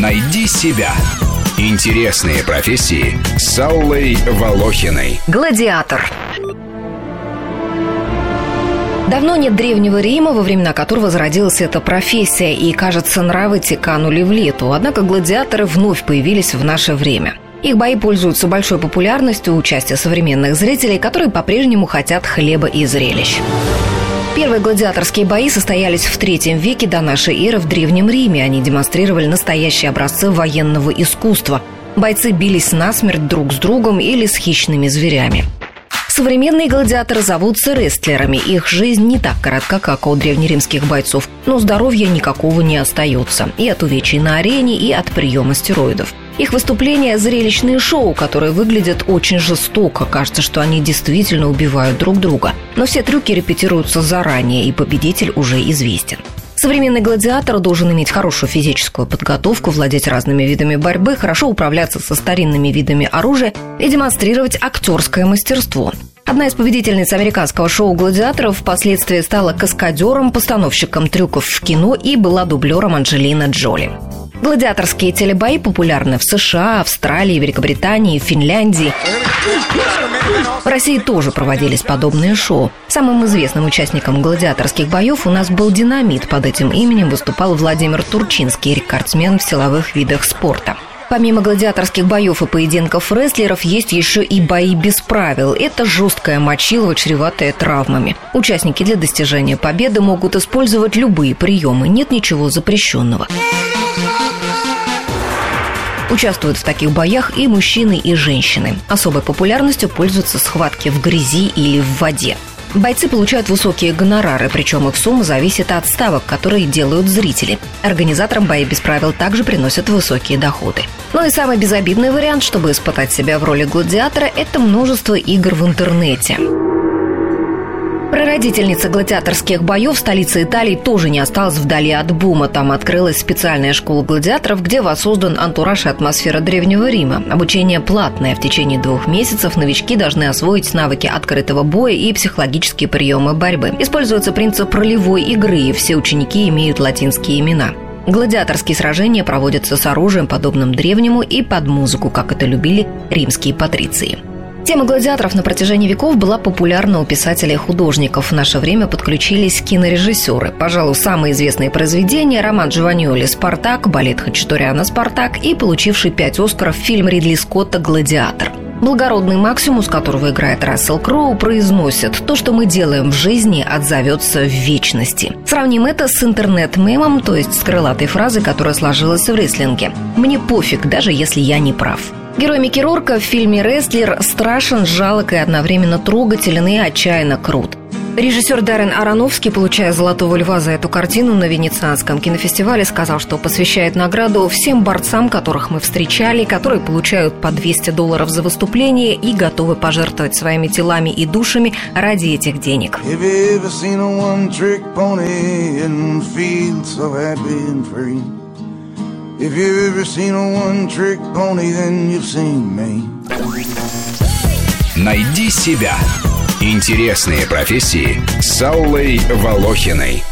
Найди себя. Интересные профессии с Аллой Волохиной. Гладиатор. Давно нет древнего Рима, во времена которого зародилась эта профессия, и, кажется, нравы те канули в лету. Однако гладиаторы вновь появились в наше время. Их бои пользуются большой популярностью у участия современных зрителей, которые по-прежнему хотят хлеба и зрелищ. Первые гладиаторские бои состоялись в третьем веке до нашей эры в Древнем Риме. Они демонстрировали настоящие образцы военного искусства. Бойцы бились насмерть друг с другом или с хищными зверями. Современные гладиаторы зовутся рестлерами. Их жизнь не так коротка, как у древнеримских бойцов, но здоровья никакого не остается. И от увечий на арене, и от приема стероидов. Их выступления – зрелищные шоу, которые выглядят очень жестоко. Кажется, что они действительно убивают друг друга. Но все трюки репетируются заранее, и победитель уже известен. Современный гладиатор должен иметь хорошую физическую подготовку, владеть разными видами борьбы, хорошо управляться со старинными видами оружия и демонстрировать актерское мастерство. Одна из победительниц американского шоу «Гладиаторов» впоследствии стала каскадером, постановщиком трюков в кино и была дублером Анджелина Джоли. Гладиаторские телебои популярны в США, Австралии, Великобритании, Финляндии. В России тоже проводились подобные шоу. Самым известным участником гладиаторских боев у нас был «Динамит». Под этим именем выступал Владимир Турчинский, рекордсмен в силовых видах спорта. Помимо гладиаторских боев и поединков рестлеров, есть еще и бои без правил. Это жесткая мочилова, чреватая травмами. Участники для достижения победы могут использовать любые приемы, нет ничего запрещенного. Участвуют в таких боях и мужчины, и женщины. Особой популярностью пользуются схватки в грязи или в воде. Бойцы получают высокие гонорары, причем их сумма зависит от ставок, которые делают зрители. Организаторам бои без правил также приносят высокие доходы. Ну и самый безобидный вариант, чтобы испытать себя в роли гладиатора, это множество игр в интернете. Прародительница гладиаторских боев столица Италии тоже не осталась вдали от бума. Там открылась специальная школа гладиаторов, где воссоздан антураж и атмосфера Древнего Рима. Обучение платное. В течение двух месяцев новички должны освоить навыки открытого боя и психологические приемы борьбы. Используется принцип ролевой игры, и все ученики имеют латинские имена. Гладиаторские сражения проводятся с оружием, подобным древнему, и под музыку, как это любили римские патриции. Тема гладиаторов на протяжении веков была популярна у писателей и художников. В наше время подключились кинорежиссеры. Пожалуй, самые известные произведения – роман Джованниоли «Спартак», балет Хачатуряна «Спартак» и получивший пять Оскаров фильм Ридли Скотта «Гладиатор». Благородный Максимус, которого играет Рассел Кроу, произносит «То, что мы делаем в жизни, отзовется в вечности». Сравним это с интернет-мемом, то есть с крылатой фразой, которая сложилась в рестлинге. «Мне пофиг, даже если я не прав». Герой Микки Рорка в фильме «Рестлер» страшен, жалок и одновременно трогателен и отчаянно крут. Режиссер Даррен Ароновский, получая «Золотого льва» за эту картину на Венецианском кинофестивале, сказал, что посвящает награду всем борцам, которых мы встречали, которые получают по 200 долларов за выступление и готовы пожертвовать своими телами и душами ради этих денег. If you've ever seen a one-trick pony, then you've seen me. Найди себя. Интересные профессии с Аллой Волохиной.